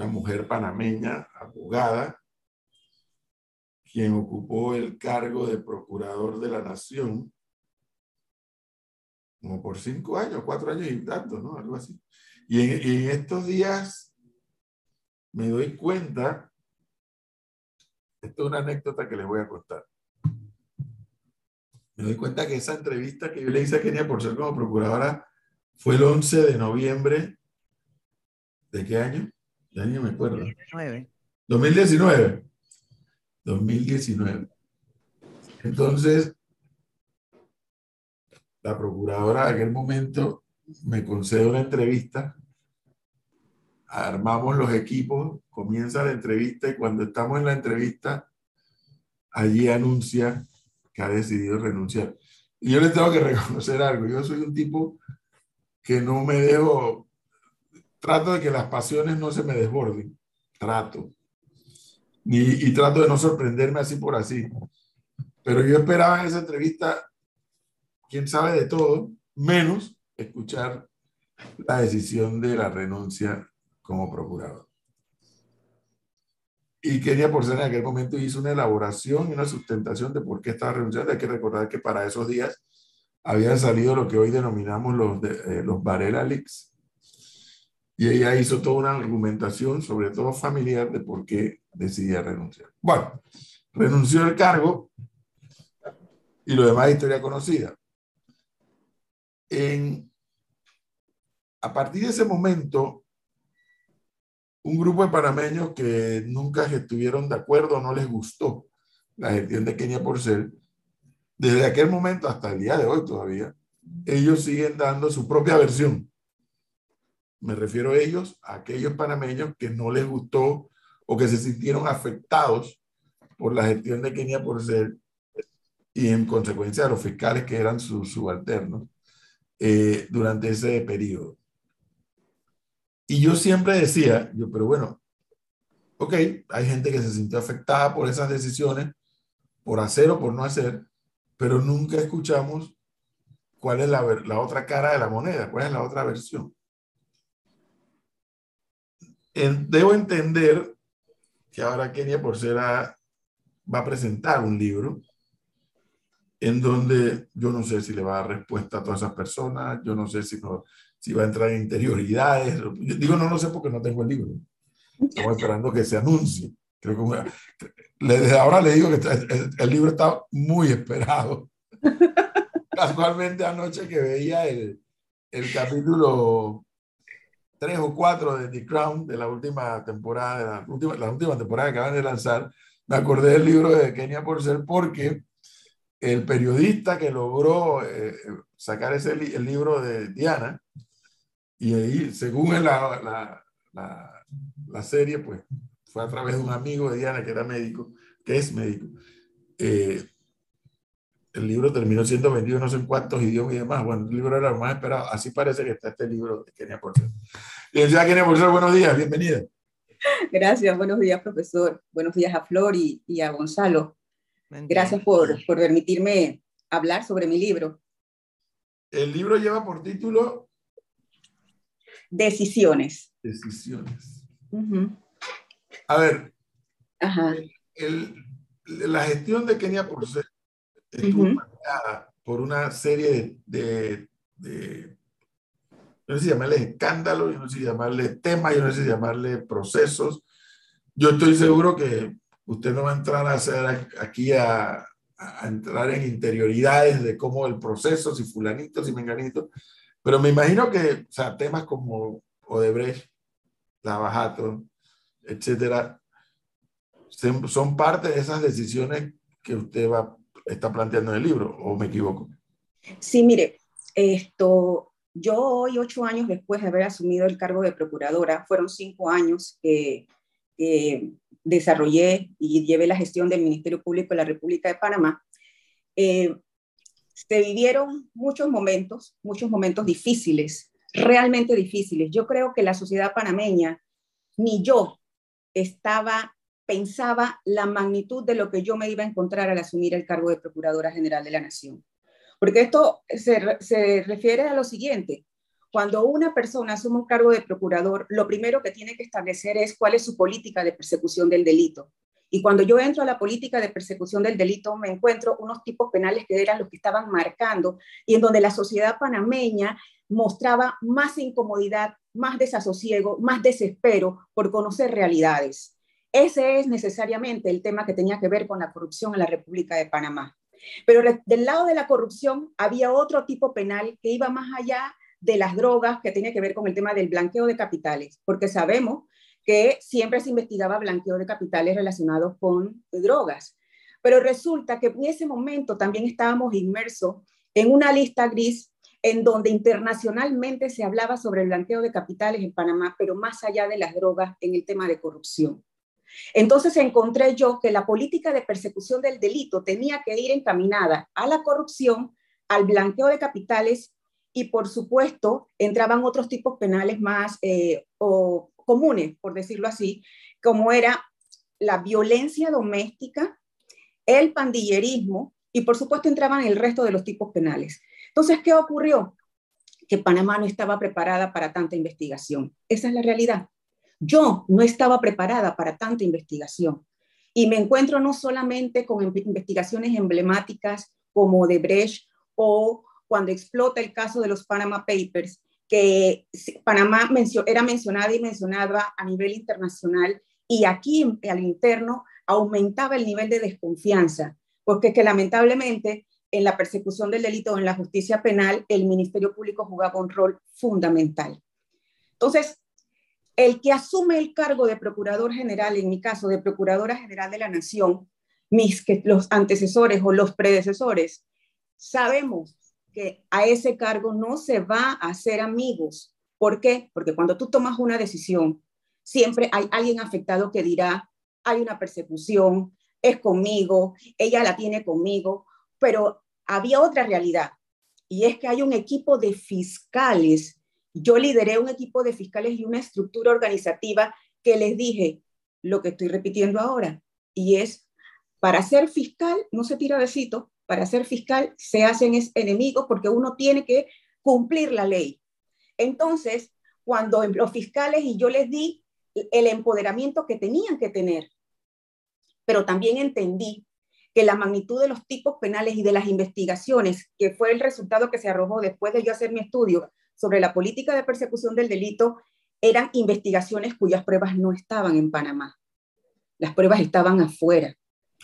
una mujer panameña, abogada, quien ocupó el cargo de procurador de la nación como por cinco años, cuatro años y tanto, ¿no? Algo así. Y en, estos días me doy cuenta, esto es una anécdota que les voy a contar. Me doy cuenta que esa entrevista que yo le hice a Kenia por ser como procuradora fue el 11 de noviembre. ¿De qué año? Ya ni me acuerdo. 2019. 2019. 2019. Entonces, la procuradora en aquel momento me concede una entrevista, armamos los equipos, comienza la entrevista y cuando estamos en la entrevista, allí anuncia que ha decidido renunciar. Y yo le tengo que reconocer algo, yo soy un tipo que no me dejo, trato de que las pasiones no se me desborden, trato. Y, trato de no sorprenderme así por así. Pero yo esperaba en esa entrevista quién sabe de todo, menos escuchar la decisión de la renuncia como procurador. Y Kenia Porcel en aquel momento hizo una elaboración y una sustentación de por qué estaba renunciando. Hay que recordar que para esos días habían salido lo que hoy denominamos los, de, eh, los Varela Leaks. Y ella hizo toda una argumentación, sobre todo familiar, de por qué decidía renunciar. Bueno, renunció al cargo y lo demás historia conocida en, a partir de ese momento, un grupo de panameños que nunca estuvieron de acuerdo, no les gustó la gestión de Kenia Porcel, desde aquel momento hasta el día de hoy todavía, ellos siguen dando su propia versión. Me refiero a ellos, a aquellos panameños que no les gustó o que se sintieron afectados por la gestión de Kenia Porcel y en consecuencia a los fiscales que eran sus subalternos eh, durante ese periodo. Y yo siempre decía, yo, pero bueno, ok, hay gente que se sintió afectada por esas decisiones, por hacer o por no hacer, pero nunca escuchamos cuál es la, la otra cara de la moneda, cuál es la otra versión. Debo entender que ahora Kenia Porcera va a presentar un libro en donde yo no sé si le va a dar respuesta a todas esas personas, yo no sé si, no, si va a entrar en interioridades. Digo, no lo sé porque no tengo el libro. Estamos esperando que se anuncie. Creo que desde ahora le digo que el, libro está muy esperado. Casualmente anoche que veía el, el capítulo 3 o 4 de The Crown, de la última temporada, de la última, la última temporada que acaban de lanzar, me acordé del libro de Kenia Porcel porque el periodista que logró eh, sacar ese el libro de Diana, y ahí, según la, la, la, la, serie, pues fue a través de un amigo de Diana que era médico, que es médico. Eh, el libro terminó siendo vendido no sé en cuántos idiomas y demás. Bueno, el libro era lo más esperado. Así parece que está este libro de Kenia Porcel. Licenciada Kenia Porcel, buenos días, bienvenida. Gracias, buenos días, profesor. Buenos días a Flor y, y a Gonzalo. Gracias por, por permitirme hablar sobre mi libro. El libro lleva por título Decisiones. Decisiones. A ver, Ajá. El, la gestión de Kenia por ser estuvo uh por una serie de, de, no sé si llamarle escándalos, yo no sé si llamarle temas, yo no sé si llamarle procesos. Yo estoy seguro que usted no va a entrar a hacer aquí a, a, entrar en interioridades de cómo el proceso, si fulanito, si menganito, pero me imagino que, o sea, temas como Odebrecht, Lavajato, etcétera, son parte de esas decisiones que usted va, está planteando en el libro, ¿o me equivoco? Sí, mire, esto, yo hoy, ocho años después de haber asumido el cargo de procuradora, fueron cinco años que desarrollé y llevé la gestión del Ministerio Público de la República de Panamá, eh, se vivieron muchos momentos, muchos momentos difíciles, realmente difíciles. Yo creo que la sociedad panameña, ni yo estaba, pensaba la magnitud de lo que yo me iba a encontrar al asumir el cargo de Procuradora General de la Nación. Porque esto se, se refiere a lo siguiente, cuando una persona asume un cargo de procurador, lo primero que tiene que establecer es cuál es su política de persecución del delito. Y cuando yo entro a la política de persecución del delito, me encuentro unos tipos penales que eran los que estaban marcando y en donde la sociedad panameña mostraba más incomodidad, más desasosiego, más desespero por conocer realidades. Ese es necesariamente el tema que tenía que ver con la corrupción en la República de Panamá. Pero del lado de la corrupción había otro tipo penal que iba más allá de las drogas, que tiene que ver con el tema del blanqueo de capitales, porque sabemos que siempre se investigaba blanqueo de capitales relacionados con drogas. Pero resulta que en ese momento también estábamos inmersos en una lista gris en donde internacionalmente se hablaba sobre el blanqueo de capitales en Panamá, pero más allá de las drogas en el tema de corrupción. Entonces encontré yo que la política de persecución del delito tenía que ir encaminada a la corrupción, al blanqueo de capitales y por supuesto entraban otros tipos penales más eh, o comunes, por decirlo así, como era la violencia doméstica, el pandillerismo y por supuesto entraban el resto de los tipos penales. Entonces, ¿qué ocurrió? Que Panamá no estaba preparada para tanta investigación. Esa es la realidad. Yo no estaba preparada para tanta investigación y me encuentro no solamente con investigaciones emblemáticas como de Brecht o cuando explota el caso de los Panama Papers, que Panamá era mencionada y mencionada a nivel internacional y aquí al interno aumentaba el nivel de desconfianza, porque que lamentablemente en la persecución del delito en la justicia penal el Ministerio Público jugaba un rol fundamental. Entonces, el que asume el cargo de Procurador General, en mi caso, de Procuradora General de la Nación, mis, los antecesores o los predecesores, sabemos que a ese cargo no se va a hacer amigos. ¿Por qué? Porque cuando tú tomas una decisión, siempre hay alguien afectado que dirá, hay una persecución, es conmigo, ella la tiene conmigo, pero había otra realidad y es que hay un equipo de fiscales. Yo lideré un equipo de fiscales y una estructura organizativa que les dije lo que estoy repitiendo ahora y es, para ser fiscal no se tira besito, para ser fiscal se hacen enemigos porque uno tiene que cumplir la ley. Entonces, cuando los fiscales y yo les di el empoderamiento que tenían que tener, pero también entendí que la magnitud de los tipos penales y de las investigaciones, que fue el resultado que se arrojó después de yo hacer mi estudio sobre la política de persecución del delito, eran investigaciones cuyas pruebas no estaban en Panamá. Las pruebas estaban afuera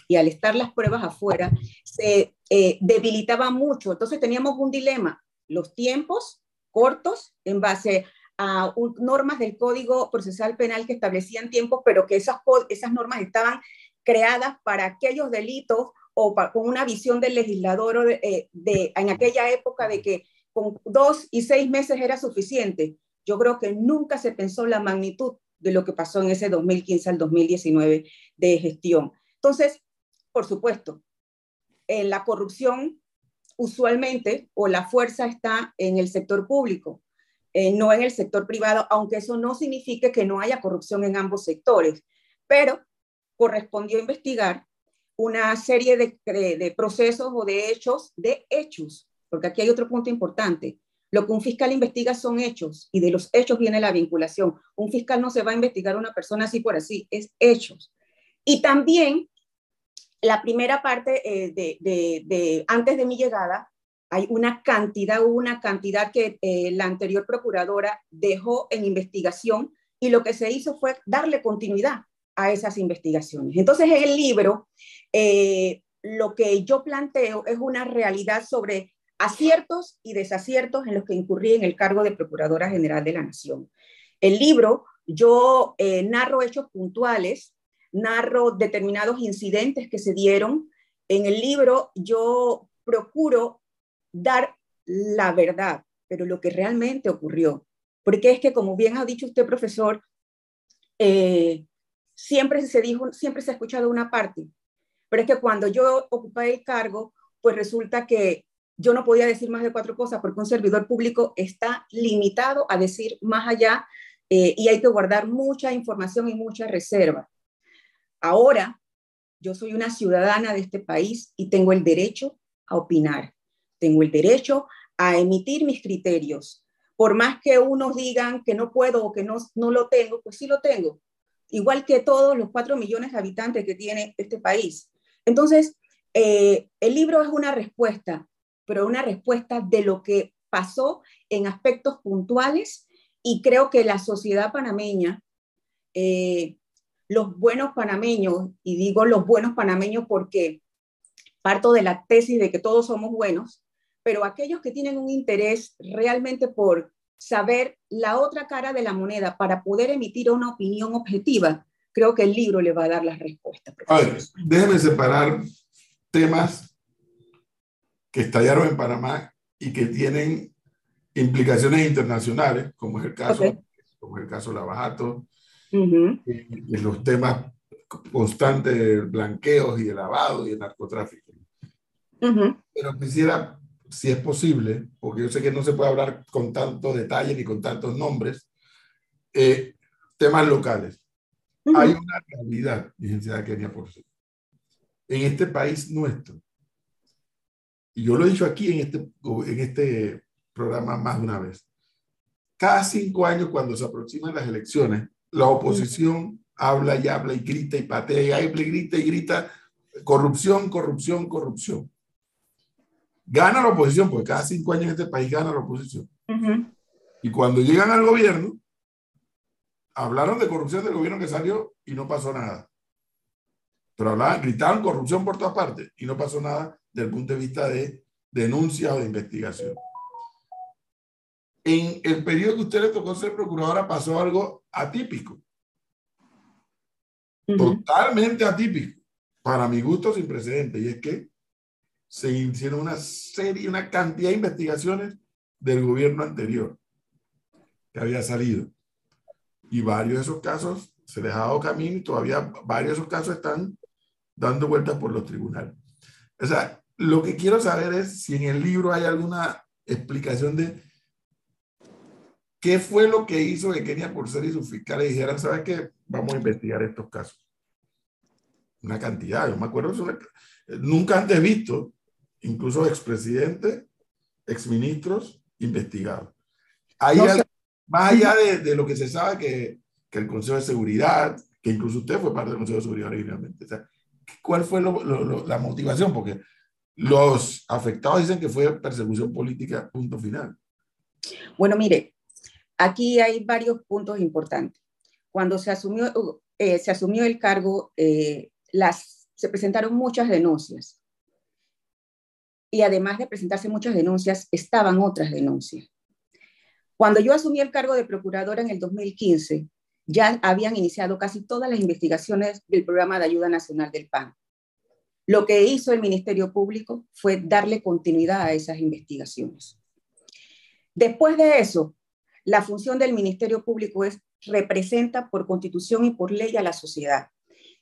y al estar las pruebas afuera se eh, debilitaba mucho. Entonces teníamos un dilema, los tiempos cortos en base a normas del Código Procesal Penal que establecían tiempos, pero que esas, esas normas estaban creadas para aquellos delitos o con una visión del legislador eh, de, en aquella época de que con dos y seis meses era suficiente. Yo creo que nunca se pensó la magnitud de lo que pasó en ese 2015 al 2019 de gestión. Entonces, por supuesto, en la corrupción usualmente o la fuerza está en el sector público, eh, no en el sector privado, aunque eso no signifique que no haya corrupción en ambos sectores, pero correspondió investigar una serie de, de, procesos o de hechos, de hechos, porque aquí hay otro punto importante. Lo que un fiscal investiga son hechos y de los hechos viene la vinculación. Un fiscal no se va a investigar a una persona así por así, es hechos. Y también la primera parte eh, de, antes de mi llegada, hay una cantidad, una cantidad que eh, la anterior procuradora dejó en investigación y lo que se hizo fue darle continuidad a esas investigaciones. Entonces, en el libro, eh, lo que yo planteo es una realidad sobre aciertos y desaciertos en los que incurrí en el cargo de Procuradora General de la Nación. El libro, yo narro hechos puntuales narro determinados incidentes que se dieron. En el libro yo procuro dar la verdad, pero lo que realmente ocurrió. Porque es que, como bien ha dicho usted, profesor, eh, siempre se dijo, siempre se ha escuchado una parte, pero es que cuando yo ocupé el cargo, pues resulta que yo no podía decir más de cuatro cosas porque un servidor público está limitado a decir más allá eh, y hay que guardar mucha información y mucha reserva. Ahora, yo soy una ciudadana de este país y tengo el derecho a opinar, tengo el derecho a emitir mis criterios, por más que unos digan que no puedo o que no, no lo tengo, pues sí lo tengo, igual que todos los cuatro millones de habitantes que tiene este país. Entonces, eh, el libro es una respuesta, pero una respuesta de lo que pasó en aspectos puntuales y creo que la sociedad panameña, eh, los buenos panameños, y digo los buenos panameños porque parto de la tesis de que todos somos buenos, pero aquellos que tienen un interés realmente por saber la otra cara de la moneda para poder emitir una opinión objetiva, creo que el libro le va a dar las respuestas. A ver, déjeme separar temas que estallaron en Panamá y que tienen implicaciones internacionales, como es el caso, como es el caso de Lavajato, y, los temas constantes de blanqueos y de lavado y de narcotráfico. Pero quisiera si es posible, porque yo sé que no se puede hablar con tanto detalle ni con tantos nombres, eh, temas locales. Hay una realidad, licenciada Kenia Porce, en este país nuestro, y yo lo he dicho aquí en este, en este programa más de una vez, cada cinco años cuando se aproximan las elecciones, la oposición habla y habla y grita y patea y grita y grita corrupción, corrupción, corrupción gana la oposición, porque cada cinco años en este país gana la oposición. Y cuando llegan al gobierno, hablaron de corrupción del gobierno que salió y no pasó nada. Pero hablaban, gritaron corrupción por todas partes y no pasó nada desde el punto de vista de denuncia o de investigación. En el periodo que usted le tocó ser procuradora pasó algo atípico. Totalmente atípico. Para mi gusto sin precedente. Y es que se hicieron una serie, una cantidad de investigaciones del gobierno anterior que había salido. Y varios de esos casos se les ha dado camino y todavía varios de esos casos están dando vueltas por los tribunales. O sea, lo que quiero saber es si en el libro hay alguna explicación de qué fue lo que hizo que Kenia ser y sus fiscales dijeran, ¿sabes qué? Vamos a investigar estos casos. Una cantidad, yo me acuerdo, nunca antes visto incluso expresidente, exministros investigados. Ahí, más allá de, de, lo que se sabe que, que, el Consejo de Seguridad, que incluso usted fue parte del Consejo de Seguridad originalmente, o sea, ¿cuál fue lo, lo, la motivación? Porque los afectados dicen que fue persecución política, punto final. Bueno, mire, aquí hay varios puntos importantes. Cuando se asumió, eh, se asumió el cargo, eh, las, se presentaron muchas denuncias y además de presentarse muchas denuncias, estaban otras denuncias. Cuando yo asumí el cargo de procuradora en el 2015, ya habían iniciado casi todas las investigaciones del programa de ayuda nacional del PAN. Lo que hizo el Ministerio Público fue darle continuidad a esas investigaciones. Después de eso, la función del Ministerio Público es representa por constitución y por ley a la sociedad.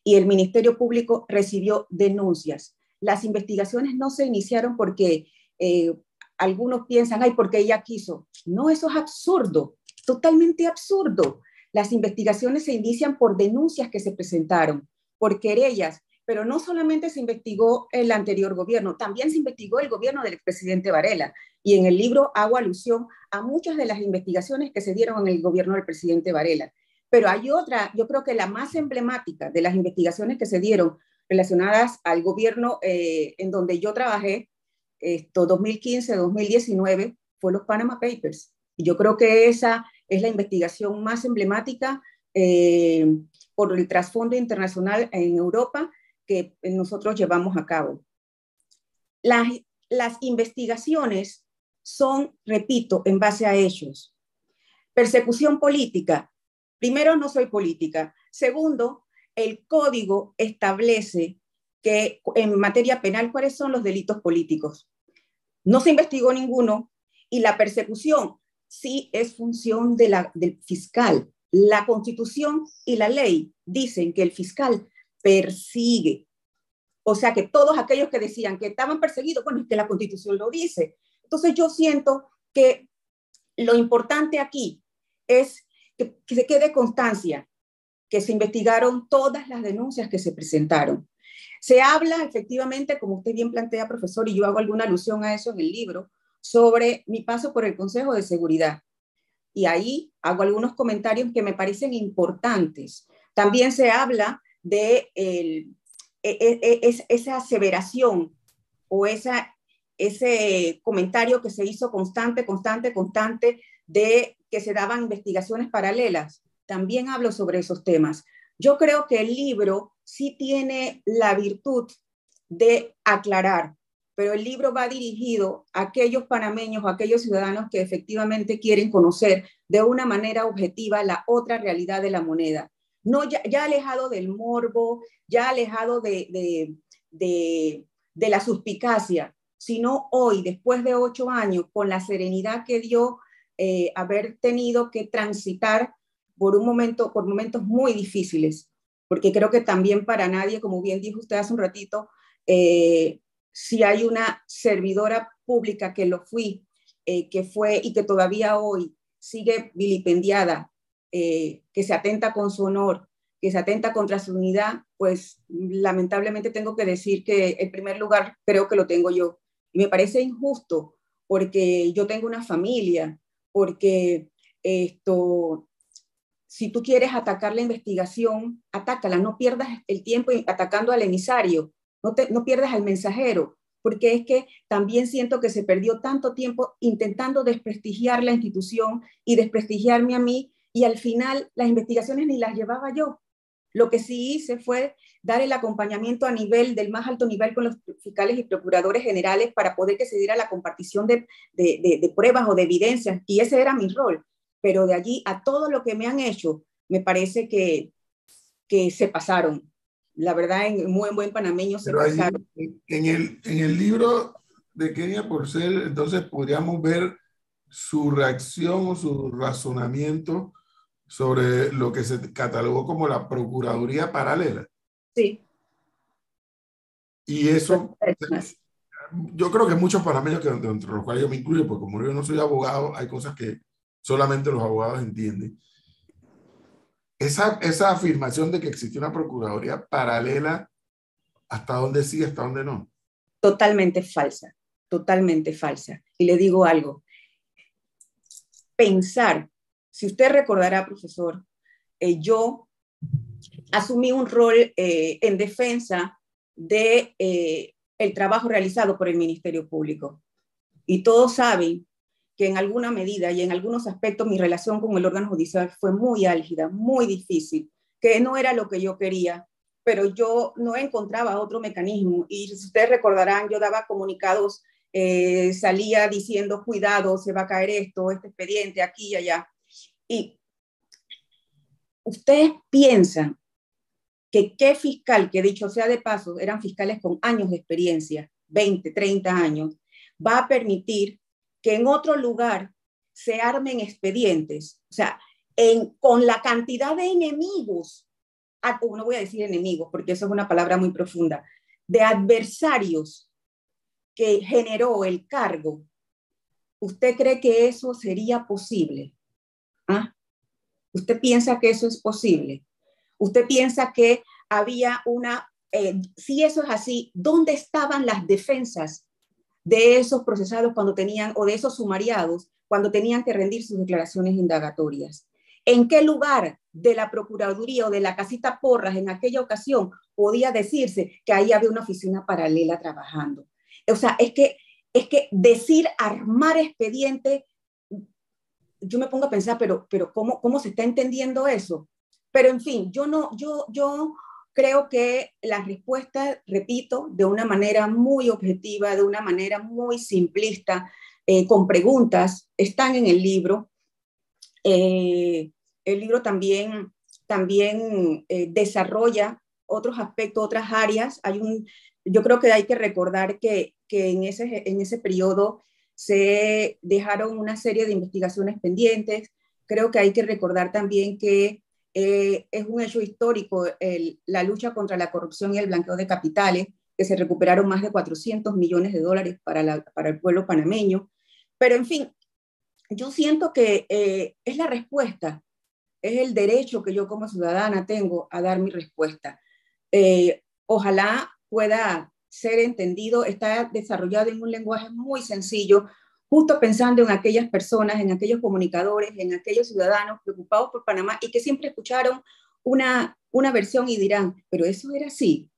Y el Ministerio Público recibió denuncias las investigaciones no se iniciaron porque eh, algunos piensan, ay, porque ella quiso. No, eso es absurdo, totalmente absurdo. Las investigaciones se inician por denuncias que se presentaron, por querellas, pero no solamente se investigó el anterior gobierno, también se investigó el gobierno del expresidente Varela. Y en el libro hago alusión a muchas de las investigaciones que se dieron en el gobierno del presidente Varela. Pero hay otra, yo creo que la más emblemática de las investigaciones que se dieron relacionadas al gobierno eh, en donde yo trabajé, esto 2015-2019, fue los Panama Papers. Y yo creo que esa es la investigación más emblemática eh, por el trasfondo internacional en Europa que nosotros llevamos a cabo. Las, las investigaciones son, repito, en base a hechos. Persecución política. Primero, no soy política. Segundo, el código establece que en materia penal cuáles son los delitos políticos. No se investigó ninguno y la persecución sí es función de la, del fiscal. La constitución y la ley dicen que el fiscal persigue. O sea que todos aquellos que decían que estaban perseguidos, bueno, es que la constitución lo dice. Entonces yo siento que lo importante aquí es que, que se quede constancia que se investigaron todas las denuncias que se presentaron. Se habla efectivamente, como usted bien plantea, profesor, y yo hago alguna alusión a eso en el libro, sobre mi paso por el Consejo de Seguridad. y ahí hago algunos comentarios que me parecen importantes. También se habla de e, e, e, esa aseveración o ese comentario que se hizo constante, constante, constante de que se daban investigaciones paralelas. También hablo sobre esos temas. Yo creo que el libro sí tiene la virtud de aclarar, pero el libro va dirigido a aquellos panameños o aquellos ciudadanos que efectivamente quieren conocer de una manera objetiva la otra realidad de la moneda. No, ya, alejado del morbo, ya alejado de, de, la suspicacia, sino hoy, después de ocho años, con la serenidad que dio eh, haber tenido que transitar por un momento, por momentos muy difíciles, porque creo que también para nadie, como bien dijo usted hace un ratito, eh, si hay una servidora pública que lo fui, eh, que fue y que todavía hoy sigue vilipendiada, eh, que se atenta con su honor, que se atenta contra su unidad, pues lamentablemente tengo que decir que el primer lugar creo que lo tengo yo. Y me parece injusto porque yo tengo una familia, porque esto, si tú quieres atacar la investigación, atácala, no pierdas el tiempo atacando al emisario, no, te, no pierdas al mensajero, porque es que también siento que se perdió tanto tiempo intentando desprestigiar la institución y desprestigiarme a mí, y al final las investigaciones ni las llevaba yo. Lo que sí hice fue dar el acompañamiento a nivel del más alto nivel con los fiscales y procuradores generales para poder que se diera la compartición de, de, de pruebas o de evidencias, y ese era mi rol. Pero de allí a todo lo que me han hecho, me parece que, que se pasaron la verdad, en muy buen panameño se pasaron. en, el, en el libro de Kenia Porcel, entonces podríamos ver su reacción o su razonamiento sobre lo que se catalogó como la Procuraduría Paralela. Sí. Y eso, yo creo que muchos panameños, que entre los cuales yo me incluyo, porque como yo no soy abogado, hay cosas que solamente los abogados entienden esa, esa afirmación de que existe una Procuraduría paralela, ¿hasta dónde sí, hasta dónde no? Totalmente falsa, totalmente falsa. Y le digo algo, pensar, si usted recordará, profesor, eh, yo asumí un rol eh, en defensa de eh, el trabajo realizado por el Ministerio Público. Y todos saben que en alguna medida y en algunos aspectos mi relación con el órgano judicial fue muy álgida, muy difícil, que no era lo que yo quería, pero yo no encontraba otro mecanismo. Y si ustedes recordarán, yo daba comunicados, salía diciendo, cuidado, se va a caer esto, este expediente, aquí y allá. Y ustedes piensan que qué fiscal, que dicho sea de paso, eran fiscales con años de experiencia, 20, 30 años, va a permitir que en otro lugar se armen expedientes, o sea, en, con la cantidad de enemigos, ah, no voy a decir enemigos porque eso es una palabra muy profunda, de adversarios que generó el cargo, ¿usted cree que eso sería posible? ¿Ah? ¿Usted piensa que eso es posible? ¿Usted piensa que había una, eh, si eso es así, ¿dónde estaban las defensas de esos procesados cuando tenían, o de esos sumariados, cuando tenían que rendir sus declaraciones indagatorias. ¿En qué lugar de la Procuraduría o de la casita Porras en aquella ocasión podía decirse que ahí había una oficina paralela trabajando? O sea, es que, es que decir armar expediente, yo me pongo a pensar, pero, pero ¿cómo, ¿cómo se está entendiendo eso? Pero en fin, yo no, yo, yo Creo que las respuestas, repito, de una manera muy objetiva, de una manera muy simplista, eh, con preguntas, están en el libro. Eh, el libro también, también eh, desarrolla otros aspectos, otras áreas. Hay un, yo creo que hay que recordar que, que en, ese, en ese periodo se dejaron una serie de investigaciones pendientes. Creo que hay que recordar también que eh, es un hecho histórico la lucha contra la corrupción y el blanqueo de capitales, que se recuperaron más de 400 millones de dólares para, para el pueblo panameño. Pero en fin, yo siento que eh, es la respuesta, es el derecho que yo como ciudadana tengo a dar mi respuesta. Eh, ojalá pueda ser entendido, está desarrollado en un lenguaje muy sencillo, justo pensando en aquellas personas, en aquellos comunicadores, en aquellos ciudadanos preocupados por Panamá y que siempre escucharon una, una versión y dirán, pero eso era así,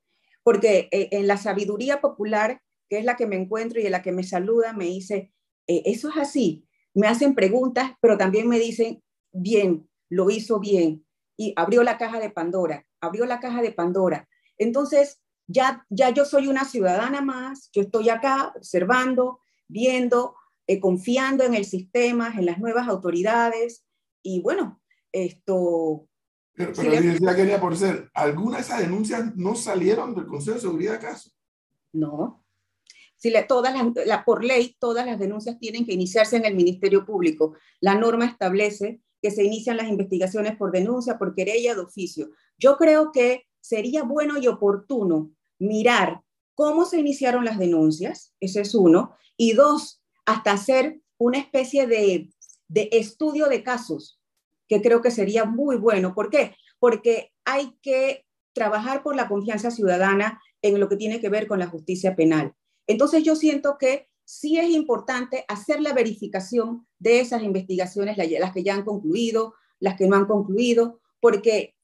porque eh, en la sabiduría popular, que es la que me encuentro y en la que me saluda, me dice, eh, eso es así, me hacen preguntas, pero también me dicen, bien, lo hizo bien, y abrió la caja de Pandora, abrió la caja de Pandora. Entonces, ya, ya yo soy una ciudadana más, yo estoy acá observando, viendo, eh, confiando en el sistema, en las nuevas autoridades, y bueno, esto... Pero, pero quería por ser, ¿algunas de esas denuncias no salieron del Consejo de Seguridad acaso? No. Si le, todas la, por ley, todas las denuncias tienen que iniciarse en el Ministerio Público. La norma establece que se inician las investigaciones por denuncia, por querella de oficio. Yo creo que sería bueno y oportuno mirar cómo se iniciaron las denuncias, ese es uno, y dos, hasta hacer una especie de, de estudio de casos, que creo que sería muy bueno. ¿Por qué? Porque hay que trabajar por la confianza ciudadana en lo que tiene que ver con la justicia penal. Entonces yo siento que sí es importante hacer la verificación de esas investigaciones, las que ya han concluido, las que no han concluido, porque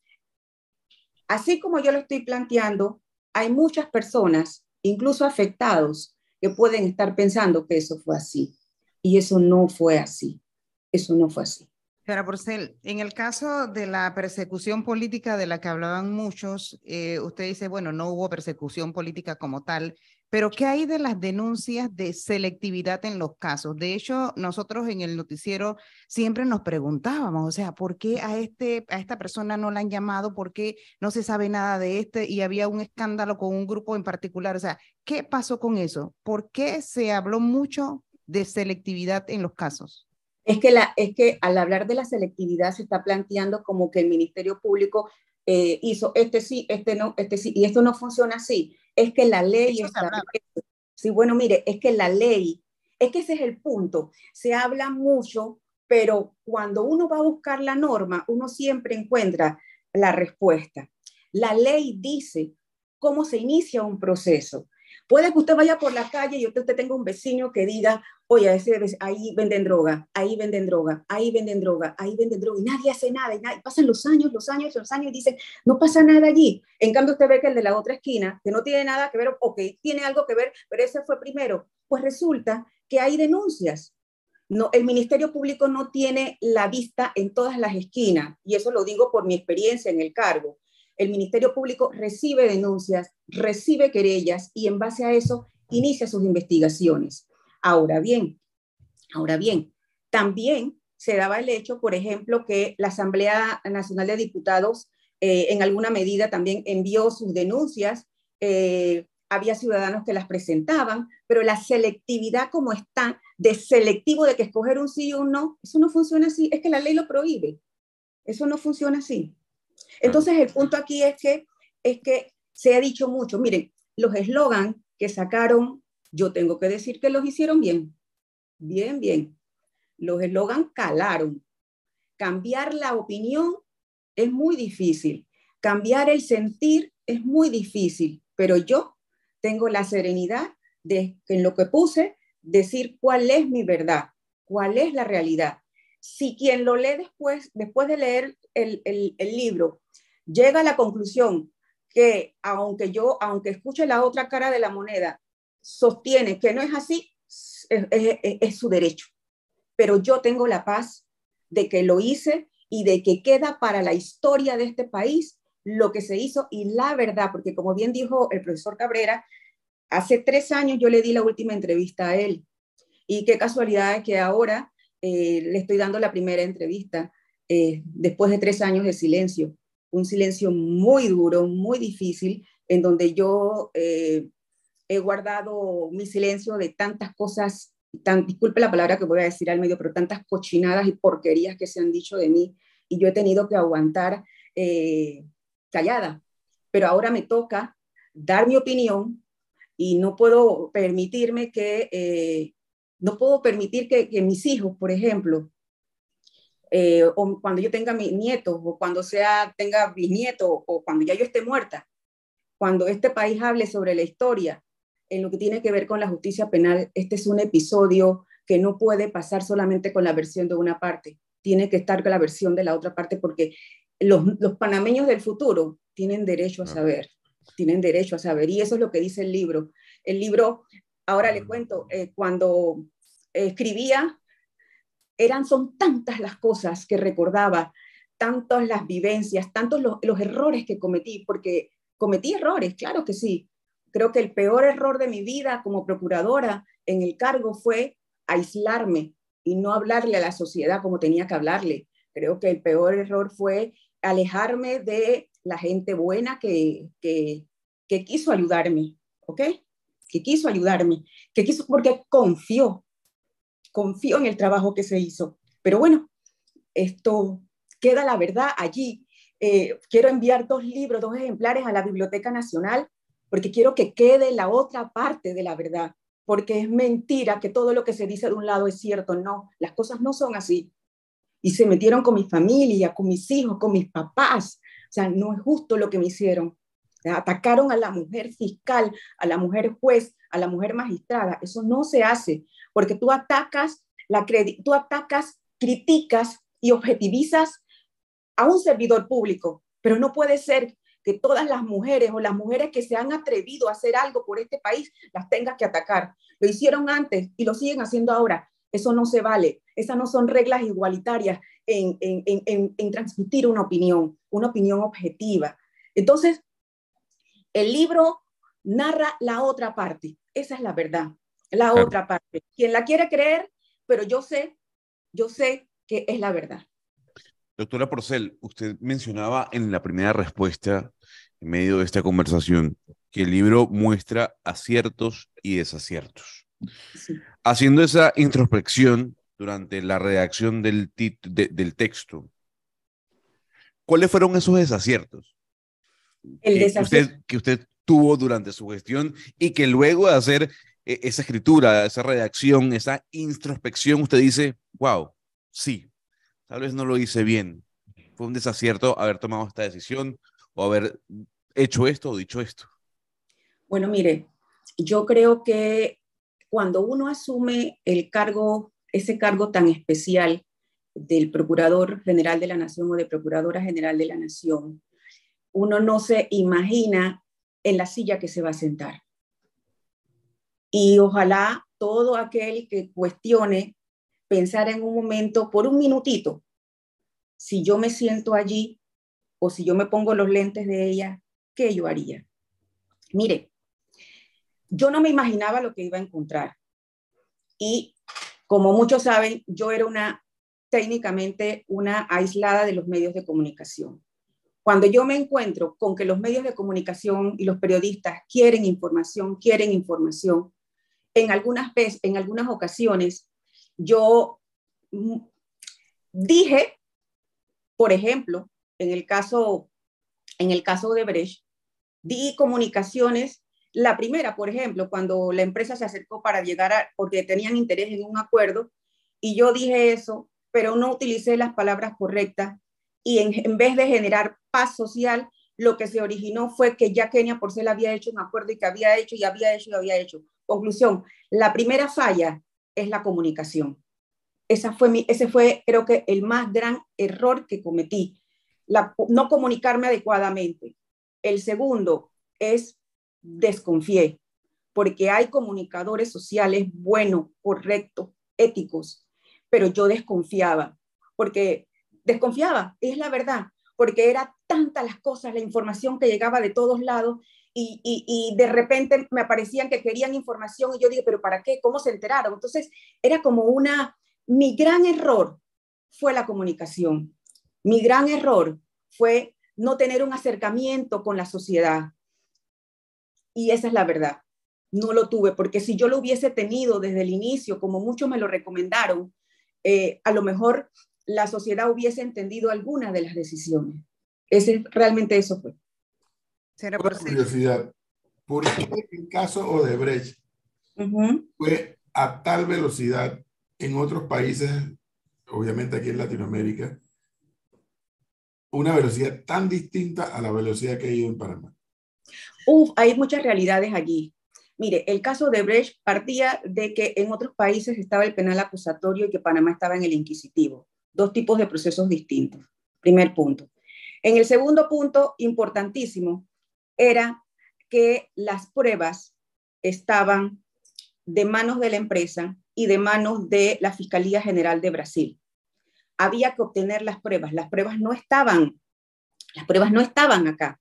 así como yo lo estoy planteando, hay muchas personas, incluso afectados, que pueden estar pensando que eso fue así. Y eso no fue así. Eso no fue así. Señora Porcel, en el caso de la persecución política de la que hablaban muchos, eh, usted dice, bueno, no hubo persecución política como tal, pero ¿qué hay de las denuncias de selectividad en los casos? De hecho, nosotros en el noticiero siempre nos preguntábamos, o sea, ¿por qué a, este, a esta persona no la han llamado? ¿Por qué no se sabe nada de este? Y había un escándalo con un grupo en particular. O sea, ¿qué pasó con eso? ¿Por qué se habló mucho de selectividad en los casos? Es que, es que al hablar de la selectividad se está planteando como que el Ministerio Público eh, hizo este sí, este no, este sí, y esto no funciona así. Es que la ley está... Sí, bueno, mire, es que la ley, es que ese es el punto. Se habla mucho, pero cuando uno va a buscar la norma, uno siempre encuentra la respuesta. La ley dice cómo se inicia un proceso. Puede que usted vaya por la calle y usted, tenga un vecino que diga, oye, ahí venden droga, ahí venden droga, ahí venden droga, ahí venden droga, y nadie hace nada, y pasan los años, los años, los años, y dicen, no pasa nada allí. En cambio, usted ve que el de la otra esquina, que no tiene nada que ver, o que tiene algo que ver, pero ese fue primero, pues resulta que hay denuncias. No, el Ministerio Público no tiene la vista en todas las esquinas, y eso lo digo por mi experiencia en el cargo el Ministerio Público recibe denuncias, recibe querellas y en base a eso inicia sus investigaciones. Ahora bien, ahora bien, también se daba el hecho, por ejemplo, que la Asamblea Nacional de Diputados eh, en alguna medida también envió sus denuncias. Eh, había ciudadanos que las presentaban, pero la selectividad como está, de selectivo de que escoger un sí o un no, eso no funciona así, es que la ley lo prohíbe. Eso no funciona así. Entonces, el punto aquí es que, es que se ha dicho mucho, miren, los eslogan que sacaron, yo tengo que decir que los hicieron bien, bien, bien. Los eslogan calaron. Cambiar la opinión es muy difícil. Cambiar el sentir es muy difícil, pero yo tengo la serenidad de en lo que puse decir cuál es mi verdad, cuál es la realidad. Si quien lo lee después, después de leer el, el libro, llega a la conclusión que aunque yo, aunque escuche la otra cara de la moneda, sostiene que no es así, es, su derecho. Pero yo tengo la paz de que lo hice y de que queda para la historia de este país lo que se hizo y la verdad, porque como bien dijo el profesor Cabrera, hace tres años yo le di la última entrevista a él y qué casualidad que ahora eh, le estoy dando la primera entrevista eh, después de tres años de silencio un silencio muy duro, muy difícil, en donde yo eh, he guardado mi silencio de tantas cosas, tan, disculpe la palabra que voy a decir al medio, pero tantas cochinadas y porquerías que se han dicho de mí, y yo he tenido que aguantar eh, callada. Pero ahora me toca dar mi opinión y no puedo permitirme que, eh, no puedo permitir que, que mis hijos, por ejemplo, eh, o cuando yo tenga mis nietos, o cuando sea, tenga bisnietos, o cuando ya yo esté muerta, cuando este país hable sobre la historia, en lo que tiene que ver con la justicia penal, este es un episodio que no puede pasar solamente con la versión de una parte, tiene que estar con la versión de la otra parte porque los, los panameños del futuro tienen derecho a saber, tienen derecho a saber. Y eso es lo que dice el libro. El libro, ahora le cuento, eh, cuando escribía, eran, son tantas las cosas que recordaba, tantas las vivencias, tantos los, los errores que cometí, porque cometí errores, claro que sí. Creo que el peor error de mi vida como procuradora en el cargo fue aislarme y no hablarle a la sociedad como tenía que hablarle. Creo que el peor error fue alejarme de la gente buena que, que, que quiso ayudarme, ¿ok? Que quiso ayudarme, que quiso, porque confió, confió en el trabajo que se hizo. Pero bueno, esto queda la verdad allí. Eh, quiero enviar dos libros, dos ejemplares a la Biblioteca Nacional, porque quiero que quede la otra parte de la verdad, porque es mentira que todo lo que se dice de un lado es cierto. No, las cosas no son así y se metieron con mi familia, con mis hijos, con mis papás. O sea, no es justo lo que me hicieron. Atacaron a la mujer fiscal, a la mujer juez, a la mujer magistrada. Eso no se hace, porque tú atacas, la tú atacas, criticas y objetivizas a un servidor público, pero no puede ser que todas las mujeres o las mujeres que se han atrevido a hacer algo por este país las tengas que atacar. Lo hicieron antes y lo siguen haciendo ahora. Eso no se vale. Esas no son reglas igualitarias en, en, transmitir una opinión, una opinión objetiva. Entonces, el libro narra la otra parte. Esa es la verdad, la otra parte. Quien la quiere creer, pero yo sé, yo sé que es la verdad. Doctora Porcel, usted mencionaba en la primera respuesta, en medio de esta conversación, que el libro muestra aciertos y desaciertos. Haciendo esa introspección durante la redacción del, del texto, ¿cuáles fueron esos desaciertos? El que, usted, que usted tuvo durante su gestión y que luego de hacer eh, esa escritura, esa redacción, esa introspección, usted dice, wow, sí, tal vez no lo hice bien. Fue un desacierto haber tomado esta decisión o haber hecho esto o dicho esto. Bueno, mire, yo creo que cuando uno asume el cargo, ese cargo tan especial del Procurador General de la Nación o de Procuradora General de la Nación, uno no se imagina en la silla que se va a sentar. Y ojalá todo aquel que cuestione pensar en un momento, por un minutito, si yo me siento allí o si yo me pongo los lentes de ella, ¿qué yo haría? Mire, yo no me imaginaba lo que iba a encontrar. Y como muchos saben, yo era una técnicamente una aislada de los medios de comunicación. Cuando yo me encuentro con que los medios de comunicación y los periodistas quieren información, quieren información, en algunas veces, en algunas ocasiones, yo mm, dije, por ejemplo, en el caso, en el caso de Brecht, di comunicaciones la primera, por ejemplo, cuando la empresa se acercó para llegar a, porque tenían interés en un acuerdo, y yo dije eso, pero no utilicé las palabras correctas, y en, vez de generar paz social, lo que se originó fue que ya Kenia por ser había hecho un acuerdo y que había hecho y había hecho y había hecho. Conclusión, la primera falla es la comunicación. Esa fue mi, ese fue, creo que, el más gran error que cometí, la, no comunicarme adecuadamente. El segundo es desconfié, porque hay comunicadores sociales buenos, correctos, éticos, pero yo desconfiaba, porque desconfiaba, es la verdad, porque era tantas las cosas, la información que llegaba de todos lados y, y, de repente me aparecían que querían información y yo digo, pero ¿para qué? ¿Cómo se enteraron? Entonces era como una, mi gran error fue la comunicación, mi gran error fue no tener un acercamiento con la sociedad, y esa es la verdad. No lo tuve, porque si yo lo hubiese tenido desde el inicio, como muchos me lo recomendaron, eh, a lo mejor la sociedad hubiese entendido alguna de las decisiones. Ese, realmente eso fue. Por curiosidad, ¿por qué el caso Odebrecht fue a tal velocidad en otros países, obviamente aquí en Latinoamérica, una velocidad tan distinta a la velocidad que hay en Panamá? Uf, hay muchas realidades allí. Mire, el caso de Brecht partía de que en otros países estaba el penal acusatorio y que Panamá estaba en el inquisitivo. Dos tipos de procesos distintos. Primer punto. En el segundo punto, importantísimo, era que las pruebas estaban de manos de la empresa y de manos de la Fiscalía General de Brasil. Había que obtener las pruebas. Las pruebas no estaban, las pruebas no estaban acá.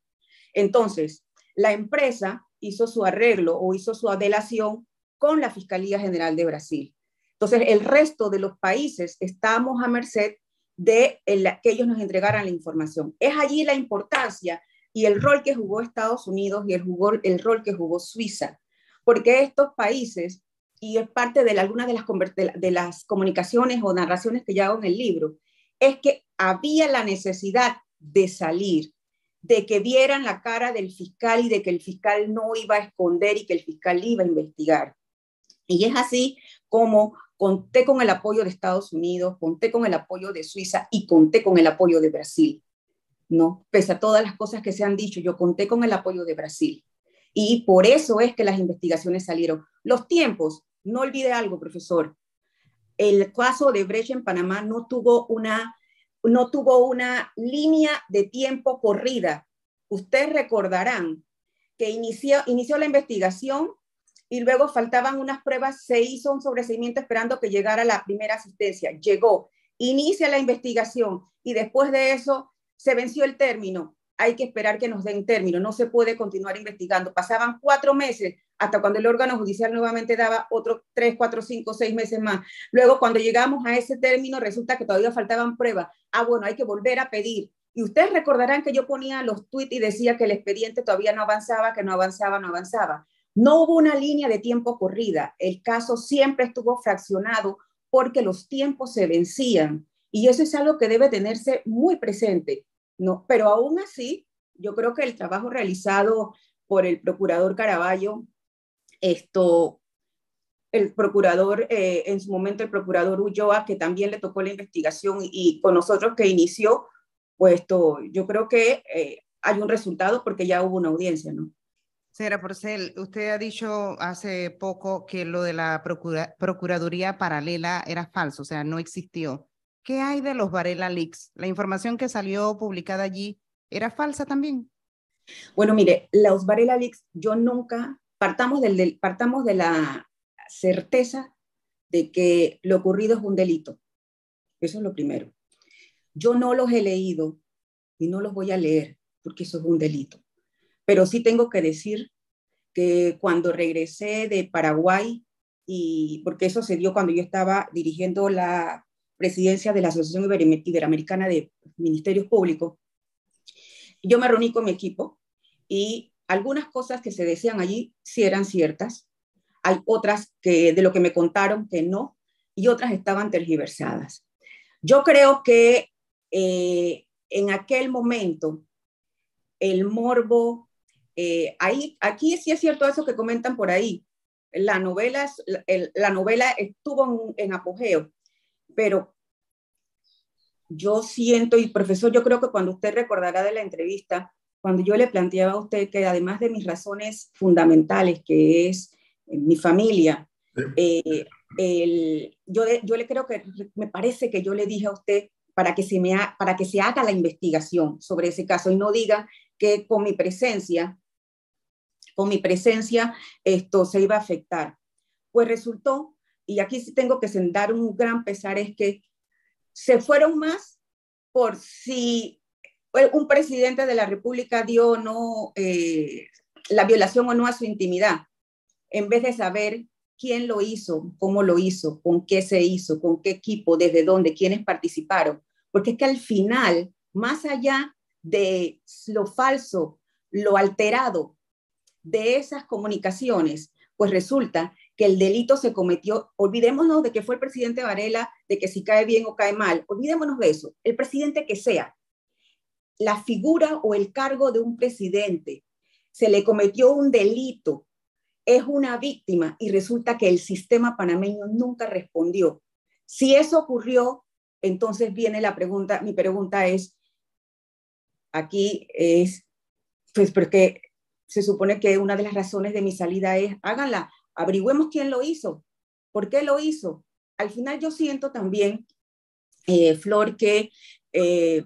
Entonces, la empresa hizo su arreglo o hizo su adelación con la Fiscalía General de Brasil. Entonces, el resto de los países estamos a merced de que ellos nos entregaran la información. Es allí la importancia y el rol que jugó Estados Unidos y el, el rol que jugó Suiza, porque estos países, y es parte de algunas de las, de las comunicaciones o narraciones que yo hago en el libro, es que había la necesidad de salir, de que vieran la cara del fiscal y de que el fiscal no iba a esconder y que el fiscal iba a investigar. Y es así como conté con el apoyo de Estados Unidos, conté con el apoyo de Suiza y conté con el apoyo de Brasil. ¿no? Pese a todas las cosas que se han dicho, yo conté con el apoyo de Brasil. Y por eso es que las investigaciones salieron. Los tiempos, no olvide algo, profesor. El caso de Brecht en Panamá no tuvo una, no tuvo una línea de tiempo corrida. Ustedes recordarán que inició, inició la investigación y luego faltaban unas pruebas, se hizo un sobreseimiento esperando que llegara la primera asistencia. Llegó, inicia la investigación y después de eso se venció el término. Hay que esperar que nos den término, no se puede continuar investigando. Pasaban cuatro meses hasta cuando el órgano judicial nuevamente daba otros tres, cuatro, cinco, seis meses más. Luego, cuando llegamos a ese término, resulta que todavía faltaban pruebas. Ah, bueno, hay que volver a pedir. Y ustedes recordarán que yo ponía los tweets y decía que el expediente todavía no avanzaba, que no avanzaba, no avanzaba. No hubo una línea de tiempo corrida. El caso siempre estuvo fraccionado porque los tiempos se vencían. Y eso es algo que debe tenerse muy presente. ¿no? Pero aún así, yo creo que el trabajo realizado por el procurador Caraballo, esto, el procurador, eh, en su momento el procurador Ulloa, que también le tocó la investigación y, con nosotros que inició, pues yo creo que eh, hay un resultado porque ya hubo una audiencia, ¿no? Señora Porcel, usted ha dicho hace poco que lo de la Procuraduría Paralela era falso, o sea, no existió. ¿Qué hay de los Varela Leaks? ¿La información que salió publicada allí era falsa también? Bueno, mire, los Varela Leaks, yo nunca, partamos, del, partamos de la certeza de que lo ocurrido es un delito. Eso es lo primero. Yo no los he leído y no los voy a leer porque eso es un delito. Pero sí tengo que decir que cuando regresé de Paraguay, y porque eso se dio cuando yo estaba dirigiendo la presidencia de la Asociación Iberoamericana de Ministerios Públicos, yo me reuní con mi equipo y algunas cosas que se decían allí sí eran ciertas, hay otras que de lo que me contaron que no, y otras estaban tergiversadas. Yo creo que eh, en aquel momento el morbo eh, ahí, aquí sí es cierto eso que comentan por ahí. La novela, la novela estuvo en, apogeo, pero yo siento, y profesor, yo creo que cuando usted recordará de la entrevista, cuando yo le planteaba a usted que además de mis razones fundamentales, que es eh, mi familia, eh, el, yo, yo le creo que, me parece que yo le dije a usted para que, se me para que se haga la investigación sobre ese caso y no diga que con mi presencia con mi presencia esto se iba a afectar. Pues resultó, y aquí sí tengo que sentar un gran pesar, es que se fueron más por si un presidente de la República dio o no eh, la violación o no a su intimidad, en vez de saber quién lo hizo, cómo lo hizo, con qué se hizo, con qué equipo, desde dónde, quiénes participaron. Porque es que al final, más allá de lo falso, lo alterado de esas comunicaciones, pues resulta que el delito se cometió, olvidémonos de que fue el presidente Varela, de que si cae bien o cae mal, olvidémonos de eso, el presidente que sea, la figura o el cargo de un presidente, se le cometió un delito, es una víctima y resulta que el sistema panameño nunca respondió. Si eso ocurrió, entonces viene la pregunta, mi pregunta es, aquí es, pues porque se supone que una de las razones de mi salida es, háganla, averigüemos quién lo hizo, por qué lo hizo. Al final yo siento también, eh, Flor, que eh,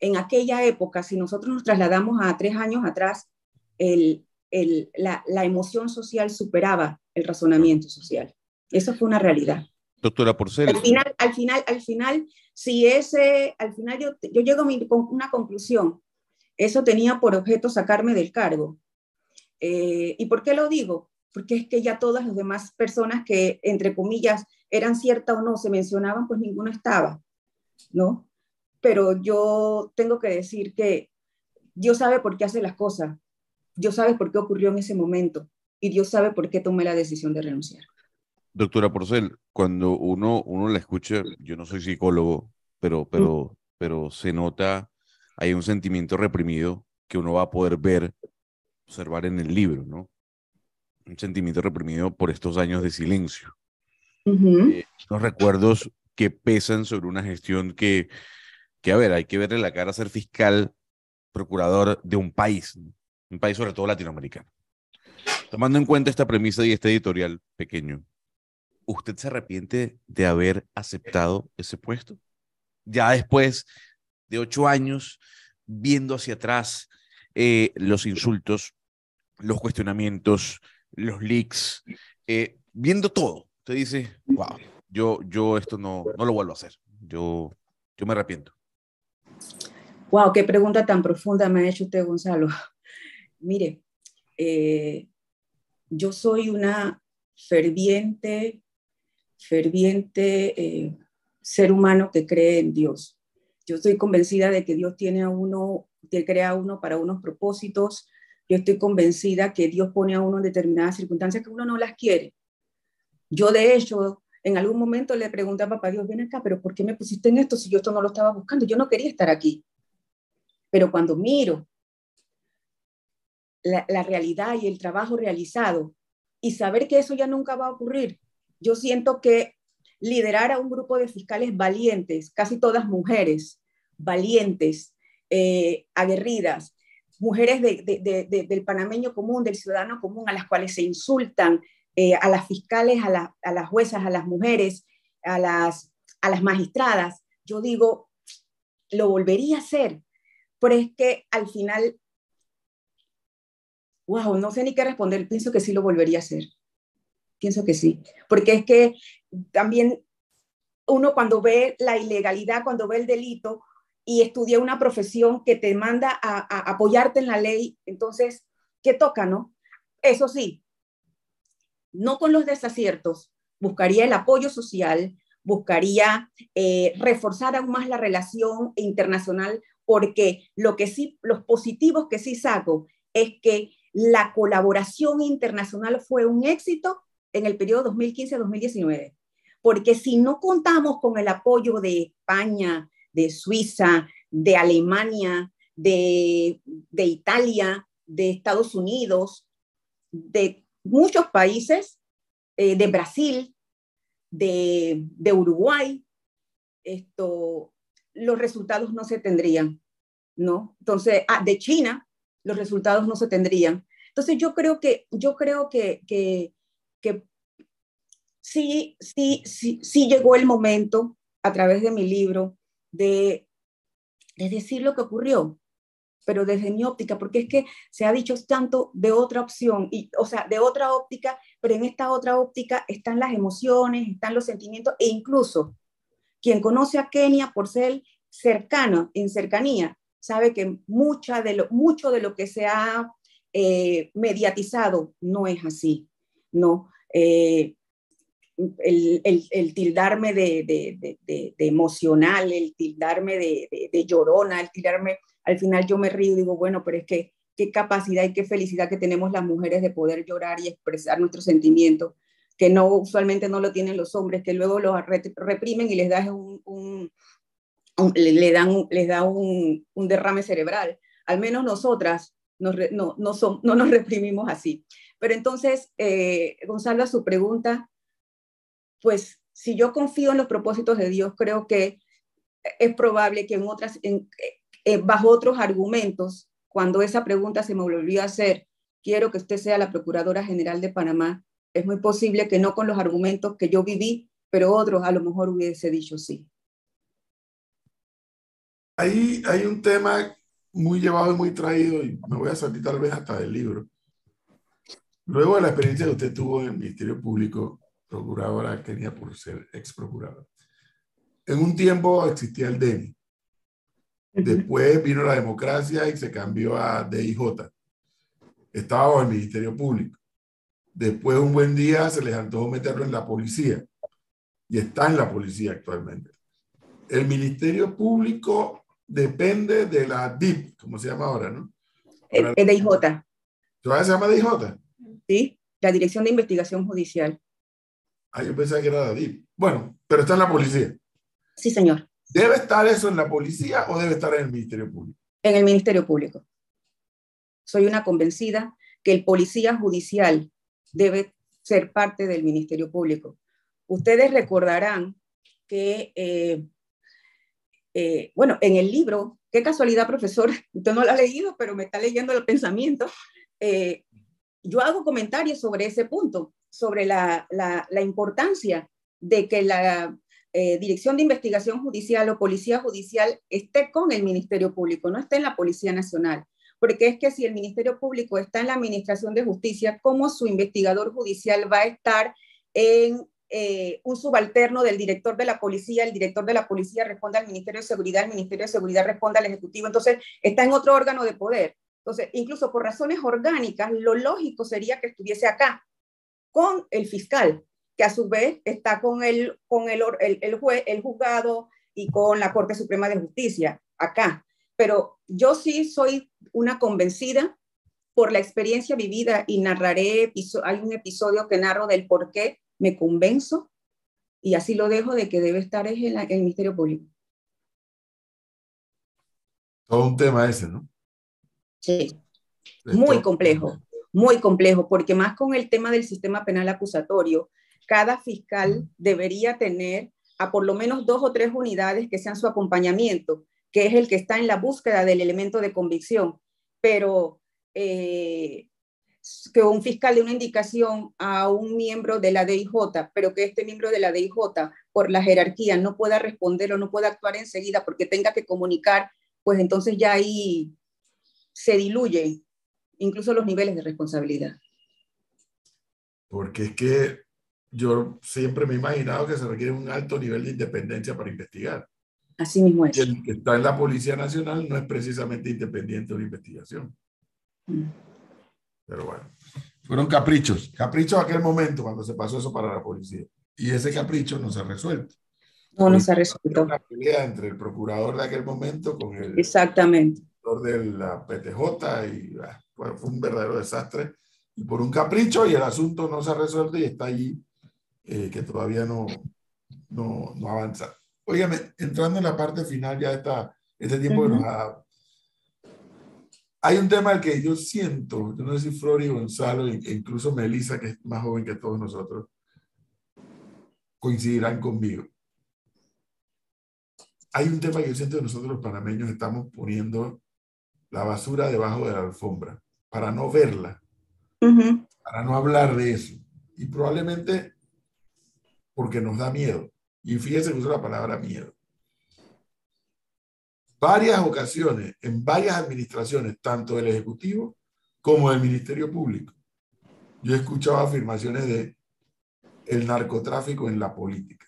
en aquella época, si nosotros nos trasladamos a tres años atrás, la, la, emoción social superaba el razonamiento social. Eso fue una realidad. Doctora Porcel. Al final, al final, al final, si ese, al final yo, yo llego a una conclusión, eso tenía por objeto sacarme del cargo. Eh, ¿Y por qué lo digo? Porque es que ya todas las demás personas que, entre comillas, eran ciertas o no, se mencionaban, pues ninguno estaba, ¿no? Pero yo tengo que decir que Dios sabe por qué hace las cosas, Dios sabe por qué ocurrió en ese momento y Dios sabe por qué tomé la decisión de renunciar. Doctora Porcel, cuando uno, uno la escucha, yo no soy psicólogo, pero, pero, pero se nota, hay un sentimiento reprimido que uno va a poder ver, observar en el libro, ¿no? Un sentimiento reprimido por estos años de silencio. Uh los recuerdos que pesan sobre una gestión que, que, a ver, hay que verle la cara a ser fiscal, procurador de un país, un país sobre todo latinoamericano. Tomando en cuenta esta premisa y este editorial pequeño, ¿usted se arrepiente de haber aceptado ese puesto? Ya después de ocho años, viendo hacia atrás eh, los insultos, los cuestionamientos, los leaks, eh, viendo todo, usted dice, wow, yo, yo esto no, no lo vuelvo a hacer, yo, yo me arrepiento. Wow, qué pregunta tan profunda me ha hecho usted, Gonzalo. Mire, eh, yo soy una ferviente ferviente eh, ser humano que cree en Dios. Yo estoy convencida de que Dios tiene a uno, que crea uno para unos propósitos. Yo estoy convencida que Dios pone a uno en determinadas circunstancias que uno no las quiere. Yo, de hecho, en algún momento le pregunté a papá Dios, ven acá, pero ¿por qué me pusiste en esto si yo esto no lo estaba buscando? Yo no quería estar aquí. Pero cuando miro la, la realidad y el trabajo realizado y saber que eso ya nunca va a ocurrir, yo siento que liderar a un grupo de fiscales valientes, casi todas mujeres, valientes, eh, aguerridas, mujeres del panameño común, del ciudadano común, a las cuales se insultan, eh, a las fiscales, a, a, las juezas, a las mujeres, a las, a las magistradas, yo digo, lo volvería a hacer, pero es que al final, wow, no sé ni qué responder, pienso que sí lo volvería a hacer. Pienso que sí, porque es que también uno cuando ve la ilegalidad, cuando ve el delito y estudia una profesión que te manda a, apoyarte en la ley, entonces, ¿qué toca, no? Eso sí, no con los desaciertos, buscaría el apoyo social, buscaría eh, reforzar aún más la relación internacional, porque lo que sí, los positivos que sí saco es que la colaboración internacional fue un éxito en el periodo 2015-2019. Porque si no contamos con el apoyo de España, de Suiza, de Alemania, de, Italia, de Estados Unidos, de muchos países, eh, de Brasil, de, Uruguay, esto, los resultados no se tendrían, ¿no? Entonces, ah, de China, los resultados no se tendrían. Entonces, yo creo que, yo creo que, que que sí, sí, sí, sí llegó el momento a través de mi libro de, de decir lo que ocurrió, pero desde mi óptica, porque es que se ha dicho tanto de otra opción, y, o sea, de otra óptica, pero en esta otra óptica están las emociones, están los sentimientos, e incluso quien conoce a Kenia por ser cercano, en cercanía, sabe que mucha de lo, mucho de lo que se ha eh, mediatizado no es así. ¿no? Eh, el, tildarme de, emocional, el tildarme de, llorona, el tildarme, al final yo me río y digo, bueno, pero es que qué capacidad y qué felicidad que tenemos las mujeres de poder llorar y expresar nuestros sentimientos, que no usualmente no lo tienen los hombres, que luego los reprimen y les da un, le dan, les da un, derrame cerebral. Al menos nosotras no, no, no nos reprimimos así. Pero entonces, eh, Gonzalo, a su pregunta, pues si yo confío en los propósitos de Dios, creo que es probable que en otras, en, eh, bajo otros argumentos, cuando esa pregunta se me volvió a hacer, quiero que usted sea la Procuradora General de Panamá, es muy posible que no con los argumentos que yo viví, pero otros a lo mejor hubiese dicho sí. Ahí hay un tema muy llevado y muy traído, y me voy a salir tal vez hasta del libro. Luego de la experiencia que usted tuvo en el Ministerio Público, procuradora tenía por ser ex procuradora. En un tiempo existía el DENI. Después vino la democracia y se cambió a DIJ. Estaba bajo el Ministerio Público. Después, un buen día, se les antojó meterlo en la policía. Y está en la policía actualmente. El Ministerio Público depende de la DIP, como se llama ahora, ¿no? El, el DIJ. ¿Todavía se llama DIJ? Sí, la Dirección de Investigación Judicial. Ah, yo pensaba que era la DIP. Bueno, pero está en la policía. Sí, señor. ¿Debe estar eso en la policía o debe estar en el Ministerio Público? En el Ministerio Público. Soy una convencida que el policía judicial debe ser parte del Ministerio Público. Ustedes recordarán que, eh, eh, bueno, en el libro, qué casualidad, profesor, usted no lo ha leído, pero me está leyendo el pensamiento, eh, yo hago comentarios sobre ese punto, sobre la, la, importancia de que la eh, Dirección de Investigación Judicial o Policía Judicial esté con el Ministerio Público, no esté en la Policía Nacional. Porque es que si el Ministerio Público está en la Administración de Justicia, ¿cómo su investigador judicial va a estar en eh, un subalterno del director de la policía, el director de la policía responde al Ministerio de Seguridad, el Ministerio de Seguridad responde al Ejecutivo, entonces está en otro órgano de poder. Entonces, incluso por razones orgánicas, lo lógico sería que estuviese acá, con el fiscal, que a su vez está con el, con el, el, el, juez, el juzgado y con la Corte Suprema de Justicia acá. Pero yo sí soy una convencida por la experiencia vivida y narraré, hay un episodio que narro del por qué me convenzo y así lo dejo de que debe estar en, la, en el Ministerio Público. Todo un tema ese, ¿no? Sí, muy complejo, muy complejo, porque más con el tema del sistema penal acusatorio, cada fiscal debería tener a por lo menos dos o tres unidades que sean su acompañamiento, que es el que está en la búsqueda del elemento de convicción. Pero eh, que un fiscal dé una indicación a un miembro de la DIJ, pero que este miembro de la DIJ, por la jerarquía, no pueda responder o no pueda actuar enseguida porque tenga que comunicar, pues entonces ya ahí se diluyen incluso los niveles de responsabilidad. Porque es que yo siempre me he imaginado que se requiere un alto nivel de independencia para investigar. Así mismo es. Y el que está en la Policía Nacional no es precisamente independiente de una investigación. Mm. Pero bueno, fueron caprichos. Caprichos aquel momento cuando se pasó eso para la policía. Y ese capricho no se ha resuelto. No, no se ha resuelto. Una pelea entre el procurador de aquel momento con el Exactamente. De la PTJ y ah, fue un verdadero desastre. Y por un capricho y el asunto no se ha resuelto y está allí eh, que todavía no, no, no avanza. Óigame, entrando en la parte final ya está, este tiempo que nos ha. Hay un tema que yo siento, yo no sé si Flori Gonzalo e incluso Melissa, que es más joven que todos nosotros, coincidirán conmigo. Hay un tema que yo siento que nosotros los panameños estamos poniendo la basura debajo de la alfombra para no verla, para no hablar de eso. Y probablemente porque nos da miedo. Y fíjense que uso la palabra miedo. Varias ocasiones, en varias administraciones, tanto del Ejecutivo como del Ministerio Público, yo he escuchado afirmaciones de el narcotráfico en la política.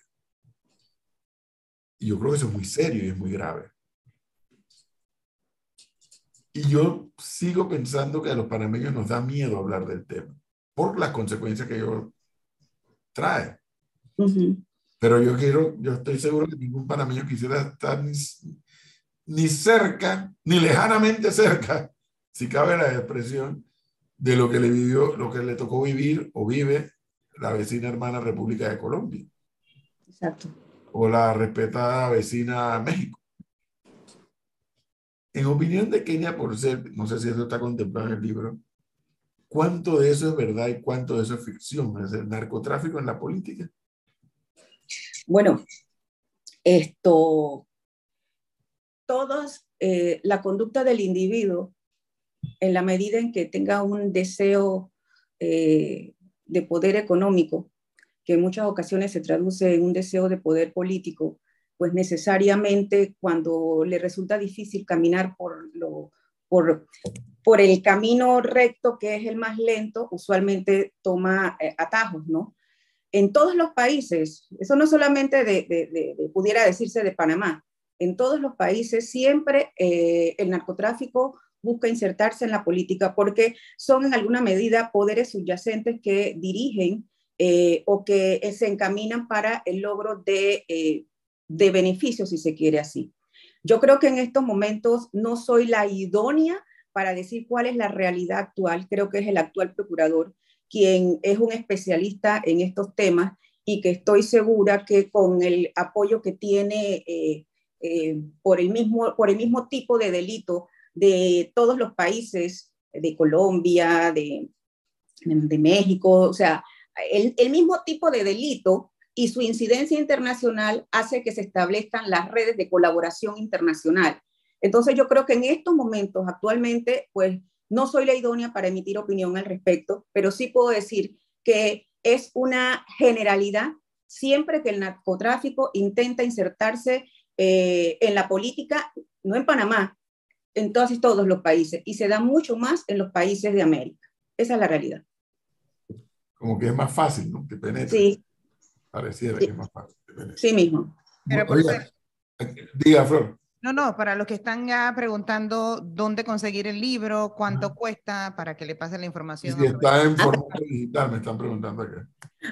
Y yo creo que eso es muy serio y es muy grave. Y yo sigo pensando que a los panameños nos da miedo hablar del tema por las consecuencias que ello trae. Pero yo quiero, yo estoy seguro que ningún panameño quisiera estar ni, ni cerca, ni lejanamente cerca, si cabe la expresión, de lo que le vivió, lo que le tocó vivir o vive la vecina hermana República de Colombia. Exacto. O la respetada vecina México. En opinión de Kenia por ser, no sé si eso está contemplado en el libro, ¿cuánto de eso es verdad y cuánto de eso es ficción? ¿Es el narcotráfico en la política? Bueno, esto, todas, eh, la conducta del individuo en la medida en que tenga un deseo eh, de poder económico, que en muchas ocasiones se traduce en un deseo de poder político, pues necesariamente cuando le resulta difícil caminar por, lo, por, por el camino recto, que es el más lento, usualmente toma eh, atajos, ¿no? En todos los países, eso no solamente de, pudiera decirse de Panamá, en todos los países siempre eh, el narcotráfico busca insertarse en la política porque son en alguna medida poderes subyacentes que dirigen eh, o que se encaminan para el logro de, de beneficios, si se quiere así. Yo creo que en estos momentos no soy la idónea para decir cuál es la realidad actual. Creo que es el actual procurador quien es un especialista en estos temas y que estoy segura que con el apoyo que tiene eh, por, el mismo, por el mismo tipo de delito de todos los países, de Colombia, de, de México, o sea, el, el, mismo tipo de delito y su incidencia internacional hace que se establezcan las redes de colaboración internacional. Entonces yo creo que en estos momentos actualmente, pues no soy la idónea para emitir opinión al respecto, pero sí puedo decir que es una generalidad siempre que el narcotráfico intenta insertarse eh, en la política, no en Panamá, en todos, todos los países y se da mucho más en los países de América. Esa es la realidad. Como que es más fácil, ¿no? Que penetre. Sí. Pareciera que es más fácil. sí mismo. diga, Flor. No, no, para los que están ya preguntando dónde conseguir el libro, cuánto cuesta, para que le pase la información. si está en formato digital, me están preguntando acá.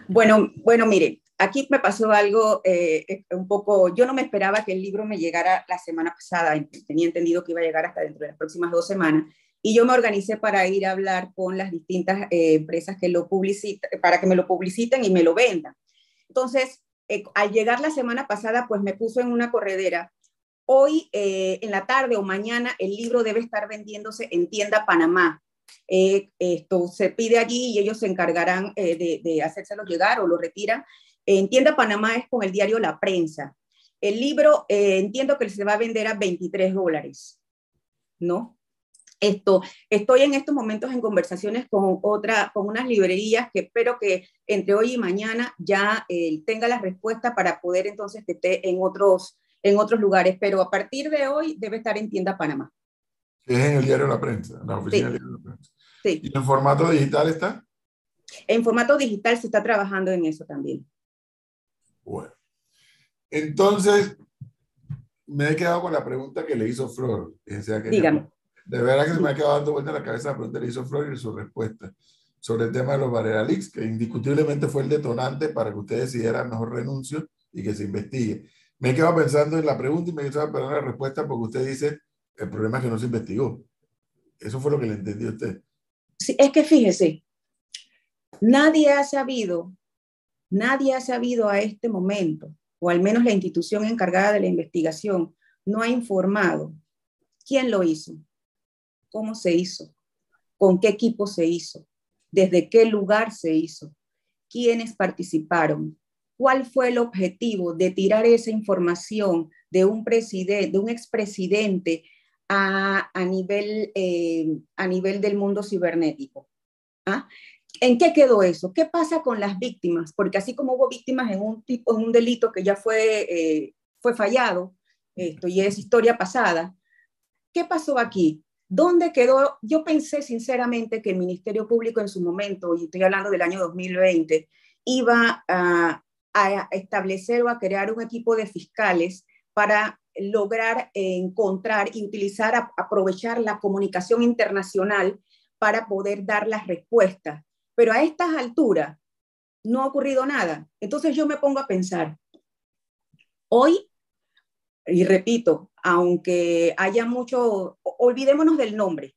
Bueno, bueno, mire, aquí me pasó algo eh, eh, un poco, yo no me esperaba que el libro me llegara la semana pasada, tenía entendido que iba a llegar hasta dentro de las próximas dos semanas, y yo me organicé para ir a hablar con las distintas eh, empresas que lo publicitan, para que me lo publiciten y me lo vendan. Entonces, al llegar la semana pasada, pues me puso en una corredera Hoy eh, en la tarde o mañana el libro debe estar vendiéndose en tienda Panamá. Eh, esto se pide allí y ellos se encargarán eh, de, de, hacérselo llegar o lo retiran. En tienda Panamá es con el diario La Prensa. El libro entiendo que se va a vender a 23 dólares, ¿no? Esto, estoy en estos momentos en conversaciones con otra, con unas librerías que espero que entre hoy y mañana ya tenga la respuesta para poder entonces que esté en otros, en otros lugares, pero a partir de hoy debe estar en tienda Panamá. Es en el diario La Prensa, la oficina del diario La Prensa. Sí. ¿Y en formato digital está? En formato digital se está trabajando en eso también. Bueno. Entonces, me he quedado con la pregunta que le hizo Flor. Dígame. De verdad que se me ha quedado dando vuelta en la cabeza la pregunta que hizo Flor y su respuesta sobre el tema de los Barrera que indiscutiblemente fue el detonante para que usted decidiera mejor renuncio y que se investigue. Me he quedado pensando en la pregunta y me he quedado esperando la respuesta porque usted dice, el problema es que no se investigó. Eso fue lo que le entendió usted. Sí, es que fíjese, nadie ha sabido, nadie ha sabido a este momento, o al menos la institución encargada de la investigación, no ha informado quién lo hizo, cómo se hizo, con qué equipo se hizo, desde qué lugar se hizo, quiénes participaron, ¿Cuál fue el objetivo de tirar esa información de un de un expresidente a, a, nivel, eh, a nivel del mundo cibernético? ¿Ah? ¿En qué quedó eso? ¿Qué pasa con las víctimas? Porque así como hubo víctimas en un, tipo, en un delito que ya fue, eh, fue fallado, esto y es historia pasada, ¿qué pasó aquí? ¿Dónde quedó? Yo pensé sinceramente que el Ministerio Público en su momento, y estoy hablando del año 2020, iba a, establecer o a crear un equipo de fiscales para lograr encontrar y utilizar, aprovechar la comunicación internacional para poder dar las respuestas. Pero a estas alturas no ha ocurrido nada. Entonces yo me pongo a pensar, hoy, y repito, aunque haya mucho, olvidémonos del nombre,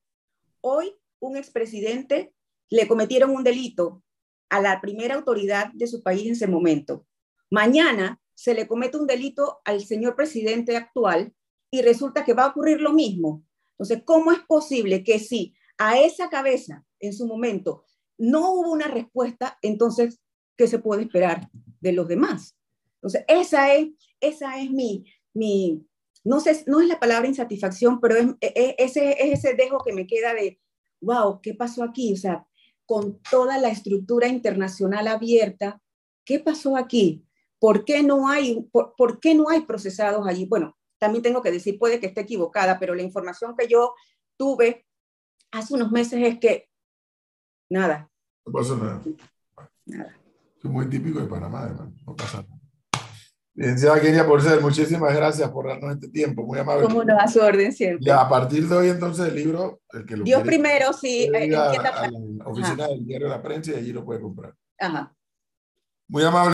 hoy un expresidente le cometieron un delito a la primera autoridad de su país en ese momento. Mañana se le comete un delito al señor presidente actual y resulta que va a ocurrir lo mismo. Entonces, ¿cómo es posible que si a esa cabeza en su momento no hubo una respuesta, entonces, ¿qué se puede esperar de los demás? Entonces, esa es, esa es mi, mi, no sé, no es la palabra insatisfacción, pero es, ese, es ese dejo que me queda de, wow, ¿qué pasó aquí? O sea, con toda la estructura internacional abierta, ¿qué pasó aquí? ¿Por qué no hay, por, qué no hay procesados allí? Bueno, también tengo que decir, puede que esté equivocada, pero la información que yo tuve hace unos meses es que nada. No pasó nada. Nada. Es muy típico de Panamá, además. No pasa nada. Licenciada Kenia Porcel, muchísimas gracias por darnos este tiempo, muy amable. Como no, a su orden siempre. Y a partir de hoy, entonces, el libro, el que lo Dios primero, sí. Eh, a, la oficina del diario de la prensa y allí lo puede comprar. Ajá. Muy amable.